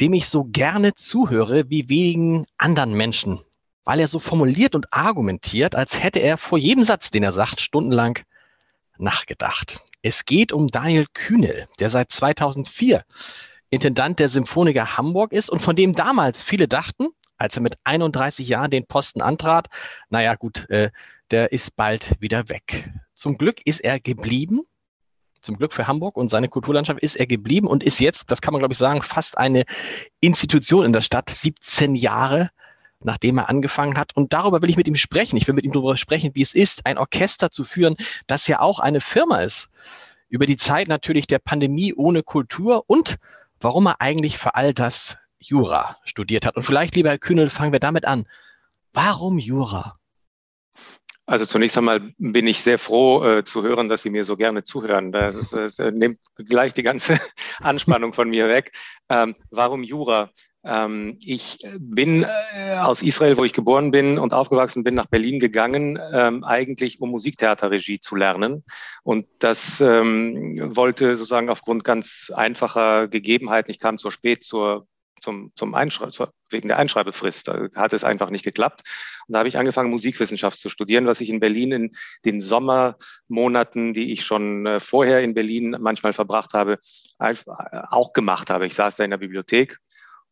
dem ich so gerne zuhöre wie wenigen anderen Menschen, weil er so formuliert und argumentiert, als hätte er vor jedem Satz, den er sagt, stundenlang nachgedacht. Es geht um Daniel Kühnel, der seit 2004 Intendant der Symphoniker Hamburg ist und von dem damals viele dachten, als er mit 31 Jahren den Posten antrat, naja gut, äh, der ist bald wieder weg. Zum Glück ist er geblieben zum Glück für Hamburg und seine Kulturlandschaft ist er geblieben und ist jetzt, das kann man glaube ich sagen, fast eine Institution in der Stadt, 17 Jahre nachdem er angefangen hat. Und darüber will ich mit ihm sprechen. Ich will mit ihm darüber sprechen, wie es ist, ein Orchester zu führen, das ja auch eine Firma ist. Über die Zeit natürlich der Pandemie ohne Kultur und warum er eigentlich für all das Jura studiert hat. Und vielleicht, lieber Herr Kühnel, fangen wir damit an. Warum Jura? Also zunächst einmal bin ich sehr froh äh, zu hören, dass Sie mir so gerne zuhören. Das, ist, das äh, nimmt gleich die ganze Anspannung von mir weg. Ähm, warum Jura? Ähm, ich bin äh, aus Israel, wo ich geboren bin und aufgewachsen bin, nach Berlin gegangen, ähm, eigentlich um Musiktheaterregie zu lernen. Und das ähm, wollte sozusagen aufgrund ganz einfacher Gegebenheiten, ich kam zu spät zur zum, zum wegen der Einschreibefrist. Da hat es einfach nicht geklappt. Und da habe ich angefangen, Musikwissenschaft zu studieren, was ich in Berlin in den Sommermonaten, die ich schon äh, vorher in Berlin manchmal verbracht habe, äh, auch gemacht habe. Ich saß da in der Bibliothek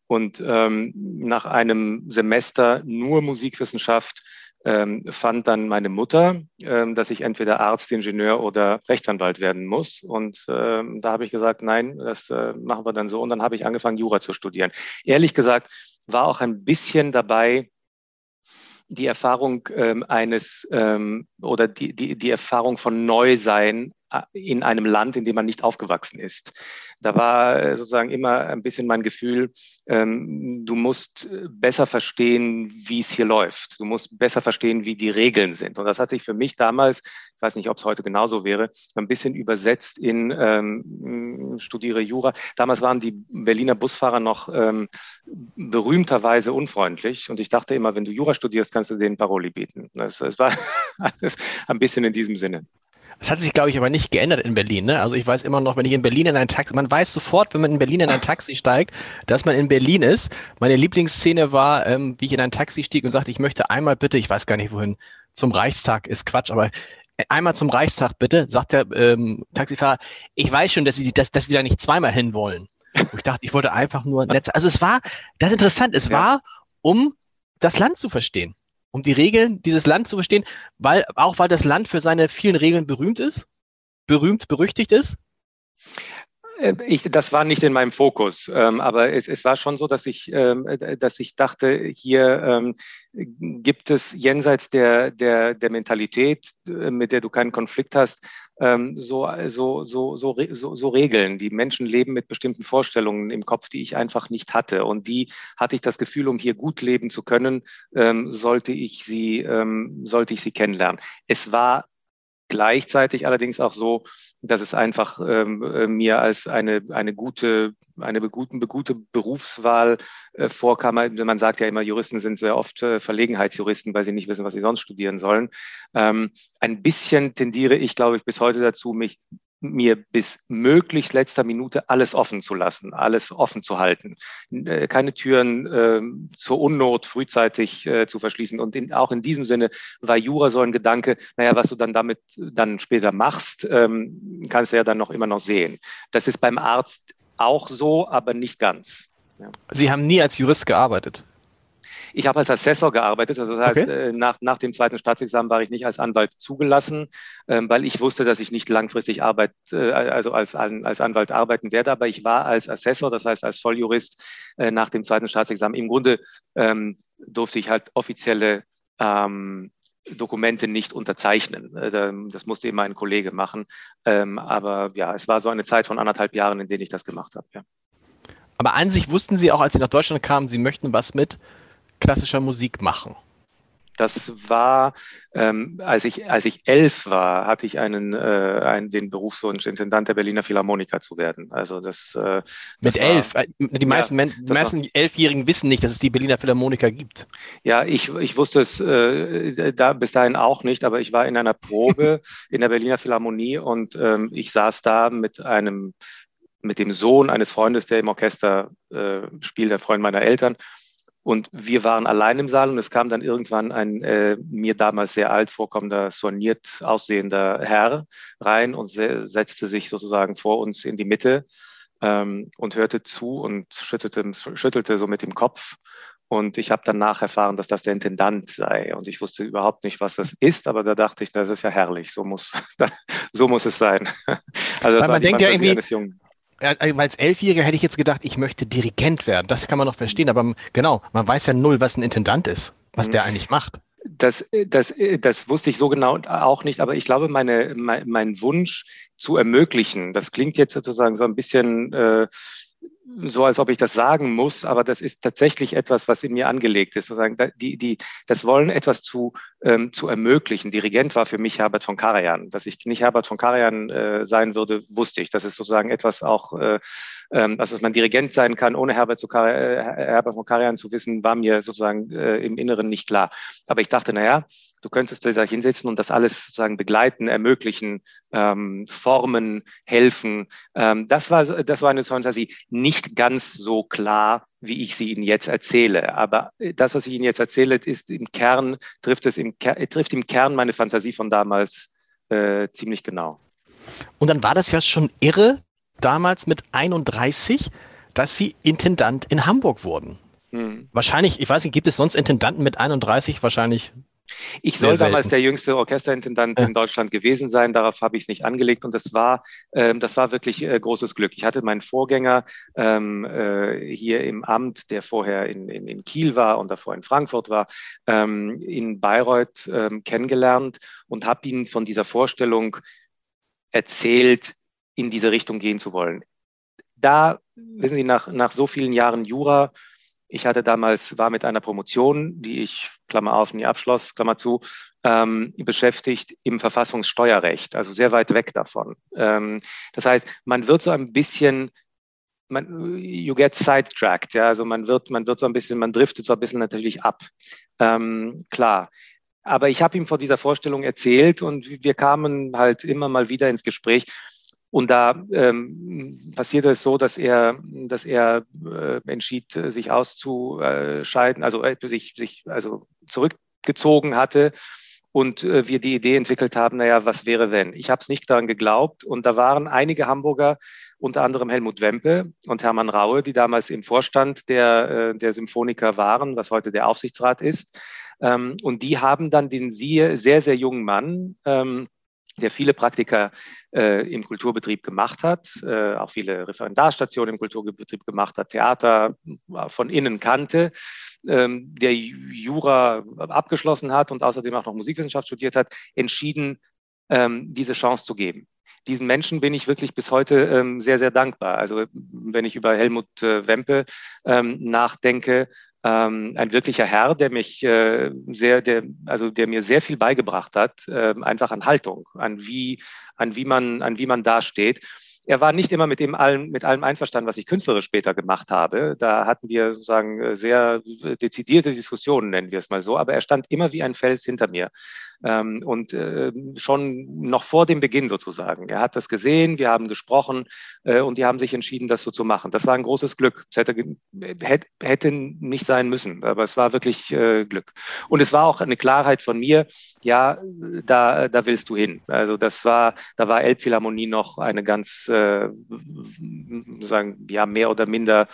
und ähm, nach einem Semester nur Musikwissenschaft ähm, fand dann meine Mutter, ähm, dass ich entweder Arzt, Ingenieur oder Rechtsanwalt werden muss. Und ähm, da habe ich gesagt, nein, das äh, machen wir dann so. Und dann habe ich angefangen, Jura zu studieren. Ehrlich gesagt, war auch ein bisschen dabei, die Erfahrung ähm, eines ähm, oder die, die, die Erfahrung von Neusein in einem Land, in dem man nicht aufgewachsen ist. Da war äh, sozusagen immer ein bisschen mein Gefühl, ähm, du musst äh, besser verstehen, wie es hier läuft. Du musst besser verstehen, wie die Regeln sind. Und das hat sich für mich damals, ich weiß nicht, ob es heute genauso wäre, ein bisschen übersetzt in ähm, studiere Jura. Damals waren die Berliner Busfahrer noch ähm, berühmterweise unfreundlich. Und ich dachte immer, wenn du Jura studierst, kannst du denen Paroli bieten. Das war alles ein bisschen in diesem Sinne. Es hat sich, glaube ich, aber nicht geändert in Berlin. Ne? Also ich weiß immer noch, wenn ich in Berlin in ein Taxi, man weiß sofort, wenn man in Berlin in ein Taxi steigt, dass man in Berlin ist. Meine Lieblingsszene war, ähm, wie ich in ein Taxi stieg und sagte, ich möchte einmal bitte, ich weiß gar nicht wohin, zum Reichstag ist Quatsch, aber einmal zum Reichstag bitte, sagt der ähm, Taxifahrer, ich weiß schon, dass Sie, dass, dass Sie da nicht zweimal hin wollen. Und ich dachte, ich wollte einfach nur nett. Also es war, das ist interessant, es ja. war, um das Land zu verstehen um die Regeln dieses Land zu verstehen, weil, auch weil das Land für seine vielen Regeln berühmt ist, berühmt, berüchtigt ist? Äh, ich, das war nicht in meinem Fokus, ähm, aber es, es, war schon so, dass ich, ähm, dass ich dachte, hier ähm, gibt es jenseits der, der, der Mentalität, äh, mit der du keinen Konflikt hast, ähm, so, so, so, so, so, so Regeln. Die Menschen leben mit bestimmten Vorstellungen im Kopf, die ich einfach nicht hatte. Und die hatte ich das Gefühl, um hier gut leben zu können, ähm, sollte ich sie, ähm, sollte ich sie kennenlernen. Es war gleichzeitig allerdings auch so, dass es einfach ähm, äh, mir als eine, eine gute, eine gute, gute Berufswahl äh, vorkam. Man sagt ja immer, Juristen sind sehr oft äh, Verlegenheitsjuristen, weil sie nicht wissen, was sie sonst studieren sollen. Ähm, ein bisschen tendiere ich, glaube ich, bis heute dazu, mich mir bis möglichst letzter Minute alles offen zu lassen, alles offen zu halten, äh, keine Türen äh, zur Unnot frühzeitig äh, zu verschließen. Und in, auch in diesem Sinne war Jura so ein Gedanke, naja, was du dann damit dann später machst, ähm, kannst du ja dann noch immer noch sehen. Das ist beim Arzt auch so, aber nicht ganz. Ja. Sie haben nie als Jurist gearbeitet. Ich habe als Assessor gearbeitet. Also das heißt, okay. äh, nach, nach dem zweiten Staatsexamen war ich nicht als Anwalt zugelassen, ähm, weil ich wusste, dass ich nicht langfristig Arbeit, äh, also als, als Anwalt arbeiten werde. Aber ich war als Assessor, das heißt als Volljurist äh, nach dem zweiten Staatsexamen. Im Grunde ähm, durfte ich halt offizielle ähm, Dokumente nicht unterzeichnen. Das musste immer ein Kollege machen. Ähm, aber ja, es war so eine Zeit von anderthalb Jahren, in denen ich das gemacht habe. Ja. Aber an sich wussten Sie auch, als Sie nach Deutschland kamen, Sie möchten was mit klassischer Musik machen. Das war, ähm, als, ich, als ich elf war, hatte ich einen, äh, einen, den Berufswunsch, Intendant der Berliner Philharmoniker zu werden. Also das, äh, das Mit war, elf? Äh, die meisten, ja, die meisten war, Elfjährigen wissen nicht, dass es die Berliner Philharmoniker gibt. Ja, ich, ich wusste es äh, da, bis dahin auch nicht, aber ich war in einer Probe in der Berliner Philharmonie und ähm, ich saß da mit einem mit dem Sohn eines Freundes, der im Orchester äh, spielt, der Freund meiner Eltern. Und wir waren allein im Saal und es kam dann irgendwann ein äh, mir damals sehr alt vorkommender, soniert aussehender Herr rein und se setzte sich sozusagen vor uns in die Mitte ähm, und hörte zu und schüttelte, schüttelte so mit dem Kopf. Und ich habe danach erfahren, dass das der Intendant sei. Und ich wusste überhaupt nicht, was das ist, aber da dachte ich, das ist ja herrlich, so muss, so muss es sein. Also das Weil man denkt ja irgendwie, als Elfjähriger hätte ich jetzt gedacht, ich möchte Dirigent werden. Das kann man noch verstehen, aber genau, man weiß ja null, was ein Intendant ist, was mhm. der eigentlich macht. Das, das, das wusste ich so genau auch nicht, aber ich glaube, meine, mein, mein Wunsch zu ermöglichen, das klingt jetzt sozusagen so ein bisschen äh, so, als ob ich das sagen muss, aber das ist tatsächlich etwas, was in mir angelegt ist. Sozusagen, die, die, das Wollen, etwas zu, ähm, zu ermöglichen. Dirigent war für mich Herbert von Karajan. Dass ich nicht Herbert von Karajan äh, sein würde, wusste ich. Das ist sozusagen etwas auch, äh, ähm, dass man Dirigent sein kann, ohne Herbert, zu Kar äh, Herbert von Karajan zu wissen, war mir sozusagen äh, im Inneren nicht klar. Aber ich dachte, naja, Du könntest da hinsetzen und das alles sozusagen begleiten, ermöglichen, ähm, formen, helfen. Ähm, das, war, das war eine Fantasie. Nicht ganz so klar, wie ich sie Ihnen jetzt erzähle. Aber äh, das, was ich Ihnen jetzt erzähle, ist im Kern, trifft es im, trifft im Kern meine Fantasie von damals äh, ziemlich genau. Und dann war das ja schon irre, damals mit 31, dass Sie Intendant in Hamburg wurden. Hm. Wahrscheinlich, ich weiß nicht, gibt es sonst Intendanten mit 31? Wahrscheinlich ich soll damals der jüngste Orchesterintendant ja. in Deutschland gewesen sein. Darauf habe ich es nicht angelegt und das war, ähm, das war wirklich äh, großes Glück. Ich hatte meinen Vorgänger ähm, äh, hier im Amt, der vorher in, in, in, Kiel war und davor in Frankfurt war, ähm, in Bayreuth ähm, kennengelernt und habe ihn von dieser Vorstellung erzählt, in diese Richtung gehen zu wollen. Da, wissen Sie, nach, nach so vielen Jahren Jura ich hatte damals, war mit einer Promotion, die ich, Klammer auf, nie abschloss, Klammer zu, ähm, beschäftigt im Verfassungssteuerrecht, also sehr weit weg davon. Ähm, das heißt, man wird so ein bisschen, man, you get sidetracked, ja, also man wird, man wird so ein bisschen, man driftet so ein bisschen natürlich ab. Ähm, klar. Aber ich habe ihm vor dieser Vorstellung erzählt und wir kamen halt immer mal wieder ins Gespräch. Und da ähm, passierte es so, dass er, dass er äh, entschied, sich auszuscheiden, also äh, sich, sich also zurückgezogen hatte und äh, wir die Idee entwickelt haben, naja, was wäre wenn? Ich habe es nicht daran geglaubt und da waren einige Hamburger, unter anderem Helmut Wempe und Hermann Raue, die damals im Vorstand der, äh, der Symphoniker waren, was heute der Aufsichtsrat ist. Ähm, und die haben dann den sehr, sehr, jungen Mann, ähm, der viele Praktika äh, im Kulturbetrieb gemacht hat, äh, auch viele Referendarstationen im Kulturbetrieb gemacht hat, Theater äh, von innen kannte, ähm, der Jura abgeschlossen hat und außerdem auch noch Musikwissenschaft studiert hat, entschieden, ähm, diese Chance zu geben. Diesen Menschen bin ich wirklich bis heute ähm, sehr, sehr dankbar. Also wenn ich über Helmut äh, Wempe ähm, nachdenke, ein wirklicher Herr, der mich äh, sehr, der, also der mir sehr viel beigebracht hat, äh, einfach an Haltung, an wie, an wie man, an wie man dasteht er war nicht immer mit dem allem, mit allem einverstanden, was ich künstlerisch später gemacht habe. Da hatten wir sozusagen äh, sehr dezidierte Diskussionen, nennen wir es mal so. Aber er stand immer wie ein Fels hinter mir. Ähm, und äh, schon noch vor dem Beginn sozusagen. Er hat das gesehen, wir haben gesprochen äh, und die haben sich entschieden, das so zu machen. Das war ein großes Glück. Es hätte, hätte nicht sein müssen, aber es war wirklich Glück. Und es war auch eine Klarheit von mir, ja, da, da willst du hin. Also das war, da war Elbphilharmonie noch eine ganz, sagen, ja, mehr oder minder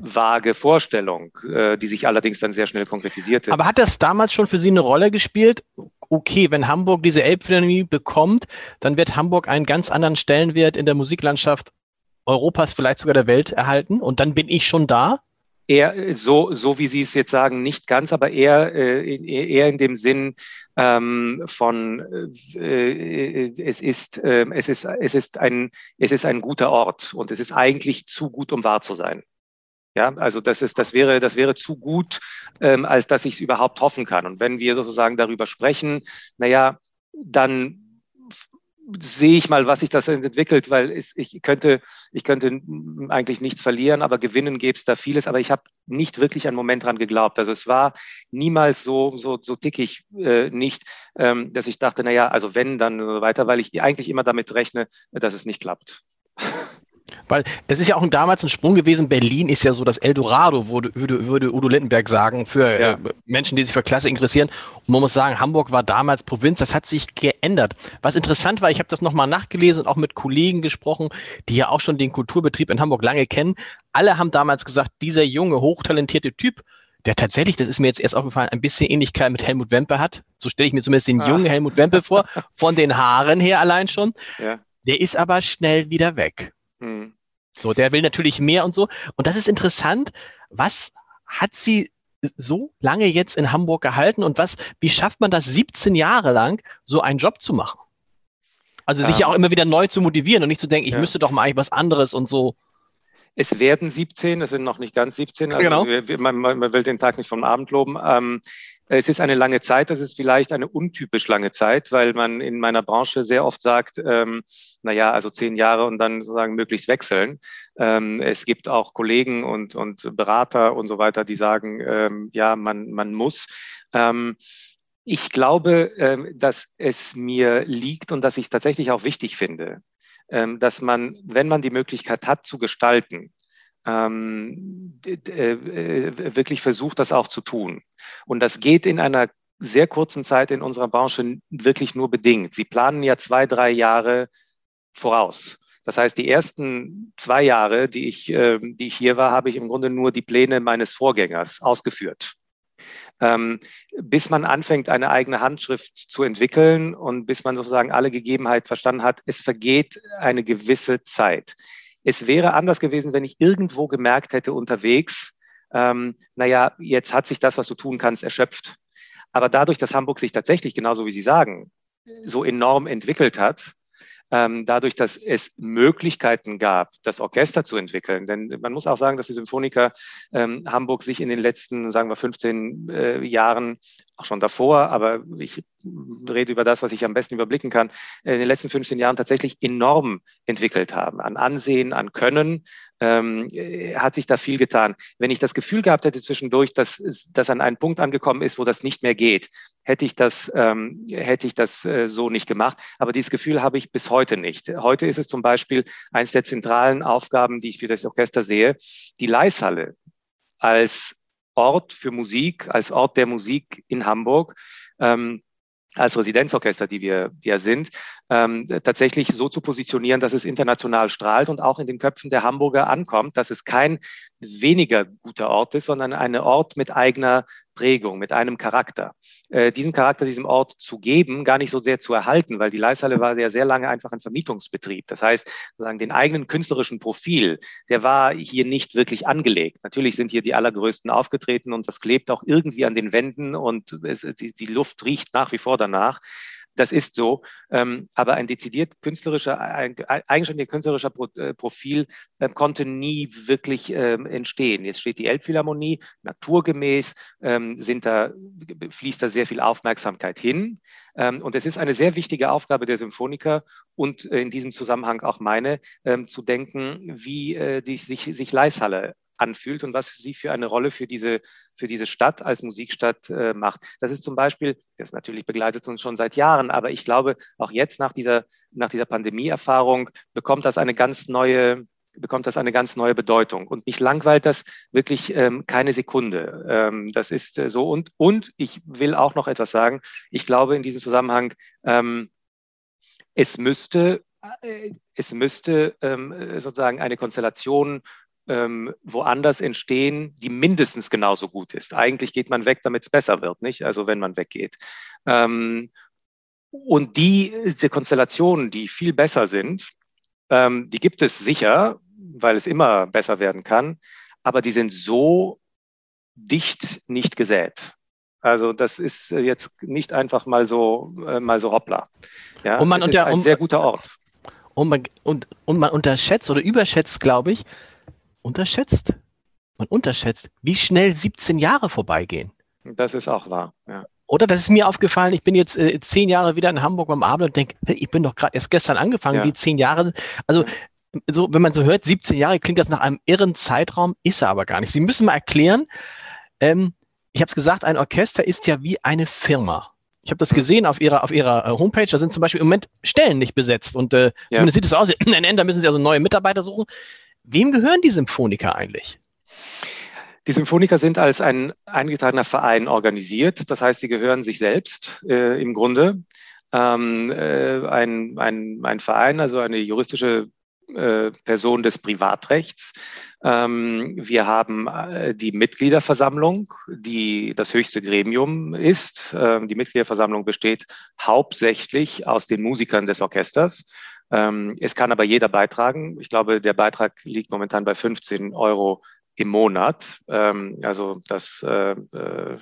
vage Vorstellung, äh, die sich allerdings dann sehr schnell konkretisierte. Aber hat das damals schon für Sie eine Rolle gespielt? Okay, wenn Hamburg diese Elbphilharmonie bekommt, dann wird Hamburg einen ganz anderen Stellenwert in der Musiklandschaft Europas, vielleicht sogar der Welt erhalten und dann bin ich schon da? Eher so, so wie Sie es jetzt sagen, nicht ganz, aber eher, äh, eher in dem Sinn ähm, von äh, es, ist, äh, es, ist, es, ist ein, es ist ein guter Ort und es ist eigentlich zu gut, um wahr zu sein. Ja, also das ist, das wäre, das wäre zu gut, ähm, als dass ich es überhaupt hoffen kann. Und wenn wir sozusagen darüber sprechen, naja, dann sehe ich mal, was sich das entwickelt, weil es, ich, könnte, ich könnte eigentlich nichts verlieren, aber gewinnen gäbe es da vieles. Aber ich habe nicht wirklich einen Moment dran geglaubt. Also es war niemals so, so, so tickig äh, nicht, ähm, dass ich dachte, naja, also wenn, dann so weiter, weil ich eigentlich immer damit rechne, dass es nicht klappt. Weil es ist ja auch damals ein Sprung gewesen. Berlin ist ja so das Eldorado, würde, würde, würde Udo Lindenberg sagen, für ja. äh, Menschen, die sich für Klasse interessieren. Und man muss sagen, Hamburg war damals Provinz. Das hat sich geändert. Was interessant war, ich habe das nochmal nachgelesen und auch mit Kollegen gesprochen, die ja auch schon den Kulturbetrieb in Hamburg lange kennen. Alle haben damals gesagt, dieser junge, hochtalentierte Typ, der tatsächlich, das ist mir jetzt erst aufgefallen, ein bisschen Ähnlichkeit mit Helmut Wempe hat. So stelle ich mir zumindest den ah. jungen Helmut Wempe vor, von den Haaren her allein schon. Ja. Der ist aber schnell wieder weg. Hm. So, der will natürlich mehr und so. Und das ist interessant. Was hat sie so lange jetzt in Hamburg gehalten und was, wie schafft man das 17 Jahre lang, so einen Job zu machen? Also sich ja auch immer wieder neu zu motivieren und nicht zu denken, ich ja. müsste doch mal eigentlich was anderes und so. Es werden 17, es sind noch nicht ganz 17. Also genau. Wir, man, man, will den Tag nicht vom Abend loben. Ähm, es ist eine lange Zeit, das ist vielleicht eine untypisch lange Zeit, weil man in meiner Branche sehr oft sagt, ähm, naja, also zehn Jahre und dann sozusagen möglichst wechseln. Ähm, es gibt auch Kollegen und, und Berater und so weiter, die sagen, ähm, ja, man, man muss. Ähm, ich glaube, ähm, dass es mir liegt und dass ich es tatsächlich auch wichtig finde, ähm, dass man, wenn man die Möglichkeit hat zu gestalten, ähm, äh, wirklich versucht, das auch zu tun. Und das geht in einer sehr kurzen Zeit in unserer Branche wirklich nur bedingt. Sie planen ja zwei, drei Jahre voraus. Das heißt, die ersten zwei Jahre, die ich, äh, die ich hier war, habe ich im Grunde nur die Pläne meines Vorgängers ausgeführt. Ähm, bis man anfängt, eine eigene Handschrift zu entwickeln und bis man sozusagen alle Gegebenheiten verstanden hat, es vergeht eine gewisse Zeit. Es wäre anders gewesen, wenn ich irgendwo gemerkt hätte unterwegs, ähm, naja, jetzt hat sich das, was du tun kannst, erschöpft. Aber dadurch, dass Hamburg sich tatsächlich, genauso wie Sie sagen, so enorm entwickelt hat, ähm, dadurch, dass es Möglichkeiten gab, das Orchester zu entwickeln. Denn man muss auch sagen, dass die Symphoniker ähm, Hamburg sich in den letzten, sagen wir, 15 äh, Jahren, auch schon davor, aber ich rede über das, was ich am besten überblicken kann, in den letzten 15 Jahren tatsächlich enorm entwickelt haben. An Ansehen, an Können ähm, äh, hat sich da viel getan. Wenn ich das Gefühl gehabt hätte zwischendurch, dass das an einen Punkt angekommen ist, wo das nicht mehr geht, hätte ich das, ähm, hätte ich das äh, so nicht gemacht. Aber dieses Gefühl habe ich bis heute nicht. Heute ist es zum Beispiel eines der zentralen Aufgaben, die ich für das Orchester sehe, die Leishalle als Ort für Musik, als Ort der Musik in Hamburg. Ähm, als Residenzorchester, die wir ja sind, ähm, tatsächlich so zu positionieren, dass es international strahlt und auch in den Köpfen der Hamburger ankommt, dass es kein weniger guter Ort ist, sondern ein Ort mit eigener Prägung, mit einem Charakter. Äh, diesen Charakter diesem Ort zu geben, gar nicht so sehr zu erhalten, weil die Leishalle war ja sehr lange einfach ein Vermietungsbetrieb. Das heißt, sozusagen den eigenen künstlerischen Profil, der war hier nicht wirklich angelegt. Natürlich sind hier die allergrößten aufgetreten und das klebt auch irgendwie an den Wänden und es, die, die Luft riecht nach wie vor danach das ist so. Ähm, aber ein dezidiert künstlerischer, ein eigenständiger künstlerischer äh, Profil ähm, konnte nie wirklich ähm, entstehen. Jetzt steht die Elbphilharmonie, naturgemäß sind da, fließt da sehr viel Aufmerksamkeit hin. und es ist eine sehr wichtige Aufgabe der Symphoniker und äh, in diesem Zusammenhang auch meine, zu denken, wie äh, die, sich, sich Leishalle anfühlt und was sie für eine Rolle für diese, für diese Stadt als Musikstadt äh, macht. Das ist zum Beispiel, das natürlich begleitet uns schon seit Jahren, aber ich glaube, auch jetzt nach dieser, nach dieser Pandemieerfahrung bekommt das eine ganz neue, bekommt das eine ganz neue Bedeutung. Und mich langweilt das wirklich ähm, keine Sekunde. Ähm, das ist äh, so. Und, und ich will auch noch etwas sagen. Ich glaube in diesem Zusammenhang, ähm, es müsste, äh, es müsste ähm, sozusagen eine Konstellation ähm, woanders entstehen, die mindestens genauso gut ist. Eigentlich geht man weg, damit es besser wird, nicht? Also wenn man weggeht. Ähm, und die, diese Konstellationen, die viel besser sind, ähm, die gibt es sicher, weil es immer besser werden kann, aber die sind so dicht nicht gesät. Also das ist jetzt nicht einfach mal so, äh, mal so hoppla. Ja, und man unter, ist ein um, sehr guter Ort. Und man, und, und man unterschätzt oder überschätzt, glaube ich, unterschätzt, man unterschätzt, wie schnell 17 Jahre vorbeigehen. Das ist auch wahr, ja. Oder das ist mir aufgefallen, ich bin jetzt äh, zehn Jahre wieder in Hamburg beim Abend und denke, ich bin doch gerade erst gestern angefangen, ja. die zehn Jahre. Also so, wenn man so hört, 17 Jahre, klingt das nach einem irren Zeitraum, ist er aber gar nicht. Sie müssen mal erklären, ähm, ich habe es gesagt, ein Orchester ist ja wie eine Firma. Ich habe das gesehen auf ihrer, auf ihrer äh, Homepage. Da sind zum Beispiel im Moment Stellen nicht besetzt. Und äh, ja. zumindest sieht es aus. In NN, da müssen sie also neue Mitarbeiter suchen. Wem gehören die Symphoniker eigentlich? Die Symphoniker sind als ein eingetragener Verein organisiert. Das heißt, sie gehören sich selbst äh, im Grunde. Ähm, äh, ein, ein, ein Verein, also eine juristische äh, Person des Privatrechts. Ähm, wir haben äh, die Mitgliederversammlung, die das höchste Gremium ist. Ähm, die Mitgliederversammlung besteht hauptsächlich aus den Musikern des Orchesters. Ähm, es kann aber jeder beitragen. Ich glaube, der Beitrag liegt momentan bei 15 Euro im Monat. Ähm, also das äh, äh,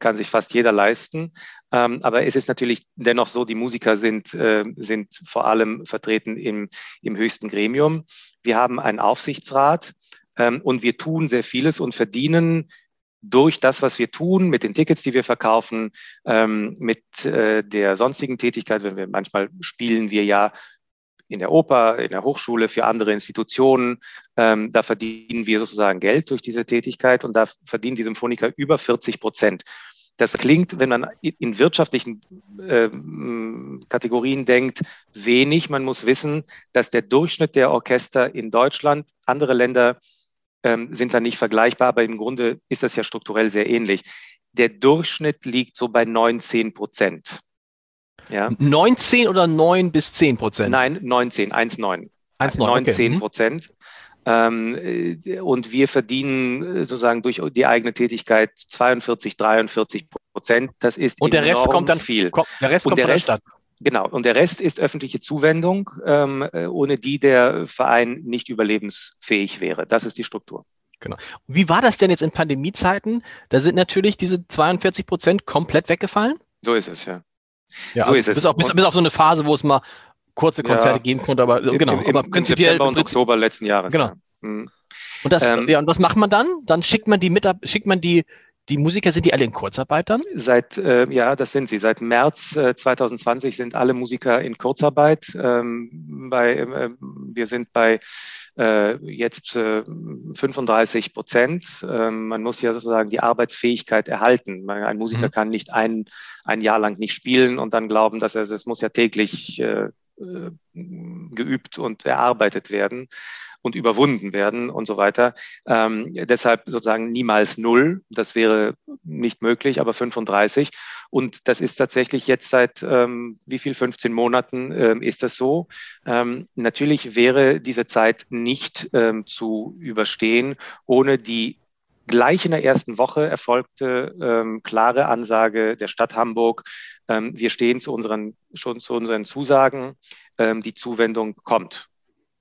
kann sich fast jeder leisten. Ähm, aber es ist natürlich dennoch so, die Musiker sind, äh, sind vor allem vertreten im, im höchsten Gremium. Wir haben einen Aufsichtsrat und wir tun sehr vieles und verdienen durch das, was wir tun, mit den Tickets, die wir verkaufen, ähm, mit äh, der sonstigen Tätigkeit, wenn wir manchmal spielen wir ja in der Oper, in der Hochschule, für andere Institutionen. Ähm, da verdienen wir sozusagen Geld durch diese Tätigkeit und da verdienen die Symphoniker über 40 Prozent. Das klingt, wenn man in wirtschaftlichen äh, Kategorien denkt, wenig. Man muss wissen, dass der Durchschnitt der Orchester in Deutschland, andere Länder ähm, sind da nicht vergleichbar, aber im Grunde ist das ja strukturell sehr ähnlich. Der Durchschnitt liegt so bei 19 Prozent. Ja. 19 oder 9 bis 10 Prozent? Nein, 19, 1,9. 19 Prozent. Okay. Ähm, äh, und wir verdienen äh, sozusagen durch die eigene Tätigkeit 42, 43 Prozent. Das ist und der Rest kommt dann viel. Kommt, der Rest und kommt der Rest, Stadt. Genau. Und der Rest ist öffentliche Zuwendung, ähm, äh, ohne die der Verein nicht überlebensfähig wäre. Das ist die Struktur. Genau. Wie war das denn jetzt in Pandemiezeiten? Da sind natürlich diese 42 Prozent komplett weggefallen. So ist es, ja. Ja, so also ist es. Bis auf, bis, bis auf so eine Phase, wo es mal kurze Konzerte ja, geben konnte, aber genau. Im, aber prinzipiell. September und Oktober letzten Jahres. Genau. Ja. Mhm. Und das, ähm, ja, und was macht man dann? Dann schickt man die mit, schickt man die, die Musiker, sind die alle in Kurzarbeit dann? Seit, äh, ja, das sind sie. Seit März äh, 2020 sind alle Musiker in Kurzarbeit. Ähm, bei, äh, wir sind bei äh, jetzt 35 äh, Prozent. Ähm, man muss ja sozusagen die Arbeitsfähigkeit erhalten. Ein Musiker mhm. kann nicht ein, ein Jahr lang nicht spielen und dann glauben, dass er es muss ja täglich äh, geübt und erarbeitet werden und überwunden werden und so weiter. Ähm, deshalb sozusagen niemals null. Das wäre nicht möglich, aber 35. Und das ist tatsächlich jetzt seit ähm, wie viel, 15 Monaten ähm, ist das so. Ähm, natürlich wäre diese Zeit nicht ähm, zu überstehen ohne die gleich in der ersten Woche erfolgte ähm, klare Ansage der Stadt Hamburg. Ähm, wir stehen zu unseren, schon zu unseren Zusagen. Ähm, die Zuwendung kommt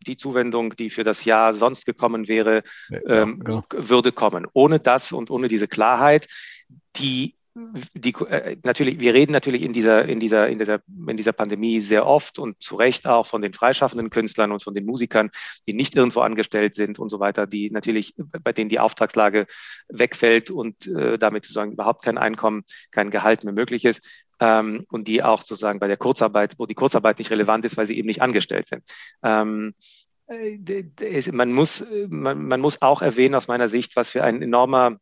die Zuwendung, die für das Jahr sonst gekommen wäre, ja, ähm, genau. würde kommen. Ohne das und ohne diese Klarheit, die die, äh, natürlich, wir reden natürlich in dieser, in, dieser, in, dieser, in dieser Pandemie sehr oft und zu Recht auch von den freischaffenden Künstlern und von den Musikern, die nicht irgendwo angestellt sind und so weiter, die natürlich, bei denen die Auftragslage wegfällt und äh, damit sozusagen überhaupt kein Einkommen, kein Gehalt mehr möglich ist ähm, und die auch sozusagen bei der Kurzarbeit, wo die Kurzarbeit nicht relevant ist, weil sie eben nicht angestellt sind. Ähm, äh, man, muss, man, man muss auch erwähnen aus meiner Sicht, was für ein enormer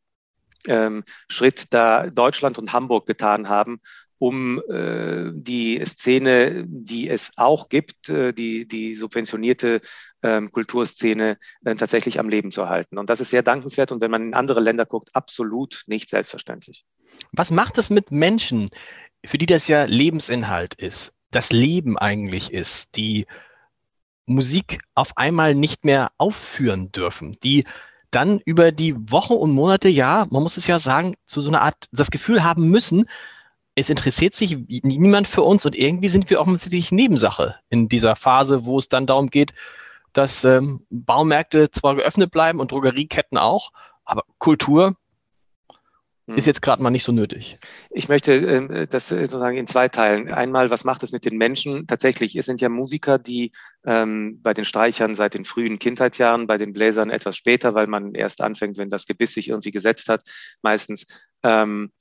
ähm, Schritt da Deutschland und Hamburg getan haben, um äh, die Szene, die es auch gibt, äh, die, die subventionierte ähm, Kulturszene äh, tatsächlich am Leben zu erhalten. Und das ist sehr dankenswert und wenn man in andere Länder guckt, absolut nicht selbstverständlich. Was macht es mit Menschen, für die das ja Lebensinhalt ist, das Leben eigentlich ist, die Musik auf einmal nicht mehr aufführen dürfen, die dann über die Wochen und Monate, ja, man muss es ja sagen, zu so einer Art das Gefühl haben müssen, es interessiert sich niemand für uns und irgendwie sind wir offensichtlich Nebensache in dieser Phase, wo es dann darum geht, dass ähm, Baumärkte zwar geöffnet bleiben und Drogerieketten auch, aber Kultur ist jetzt gerade mal nicht so nötig. Ich möchte äh, das sozusagen in zwei Teilen. Einmal, was macht es mit den Menschen? Tatsächlich, es sind ja Musiker, die ähm, bei den Streichern seit den frühen Kindheitsjahren, bei den Bläsern etwas später, weil man erst anfängt, wenn das Gebiss sich irgendwie gesetzt hat, meistens ähm,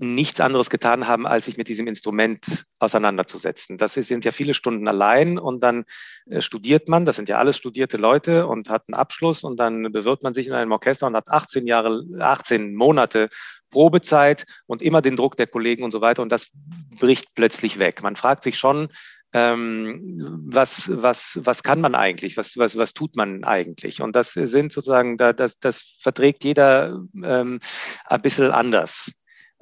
nichts anderes getan haben, als sich mit diesem Instrument auseinanderzusetzen. Das sind ja viele Stunden allein und dann äh, studiert man, das sind ja alles studierte Leute und hat einen Abschluss und dann bewirbt man sich in einem Orchester und hat 18 Jahre, 18 Monate Probezeit und immer den Druck der Kollegen und so weiter und das bricht plötzlich weg. Man fragt sich schon, ähm, was, was, was kann man eigentlich, was, was, was tut man eigentlich? Und das sind sozusagen, das, das verträgt jeder ähm, ein bisschen anders.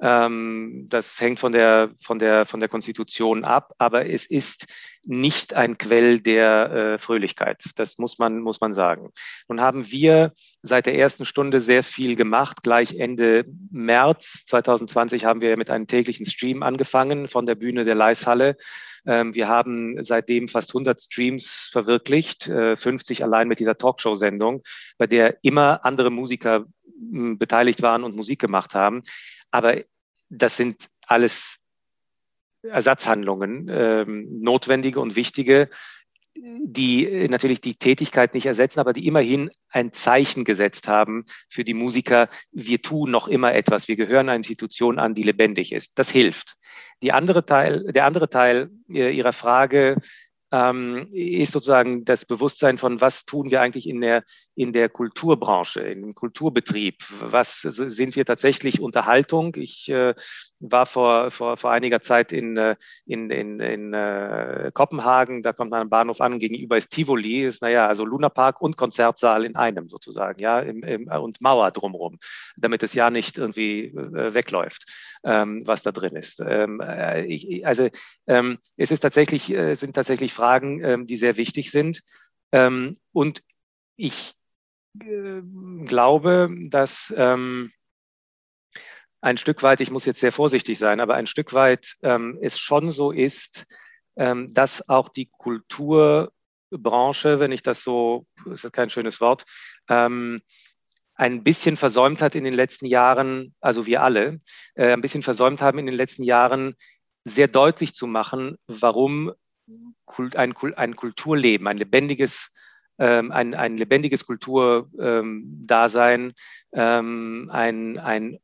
Ähm, das hängt von der, von, der, von der Konstitution ab, aber es ist nicht ein Quell der äh, Fröhlichkeit. Das muss man, muss man sagen. Nun haben wir seit der ersten Stunde sehr viel gemacht. Gleich Ende März 2020 haben wir mit einem täglichen Stream angefangen von der Bühne der Leishalle. Ähm, wir haben seitdem fast 100 Streams verwirklicht, äh, 50 allein mit dieser Talkshow-Sendung, bei der immer andere Musiker hm, beteiligt waren und Musik gemacht haben. Aber das sind alles Ersatzhandlungen, ähm, notwendige und wichtige, die natürlich die Tätigkeit nicht ersetzen, aber die immerhin ein Zeichen gesetzt haben für die Musiker, wir tun noch immer etwas, wir gehören einer Institution an, die lebendig ist. Das hilft. Die andere Teil, der andere Teil äh, Ihrer Frage ähm, ist sozusagen das Bewusstsein von, was tun wir eigentlich in der, in der Kulturbranche, im Kulturbetrieb. Was sind wir tatsächlich Unterhaltung? Ich äh, war vor, vor, vor einiger Zeit in, äh, in, in, in äh, Kopenhagen, da kommt man am Bahnhof an, gegenüber ist Tivoli, ist naja, also Lunapark und Konzertsaal in einem sozusagen, ja, im, im, und Mauer drumherum, damit es ja nicht irgendwie äh, wegläuft, ähm, was da drin ist. Ähm, äh, ich, also ähm, es ist tatsächlich, äh, sind tatsächlich Fragen, ähm, die sehr wichtig sind. Ähm, und ich äh, glaube, dass ähm, ein Stück weit, ich muss jetzt sehr vorsichtig sein, aber ein Stück weit ähm, es schon so ist, ähm, dass auch die Kulturbranche, wenn ich das so, das ist kein schönes Wort, ähm, ein bisschen versäumt hat in den letzten Jahren, also wir alle, äh, ein bisschen versäumt haben in den letzten Jahren, sehr deutlich zu machen, warum ein, ein Kulturleben, ein lebendiges ähm, ein, ein lebendiges Kulturdasein, ähm, ein, ein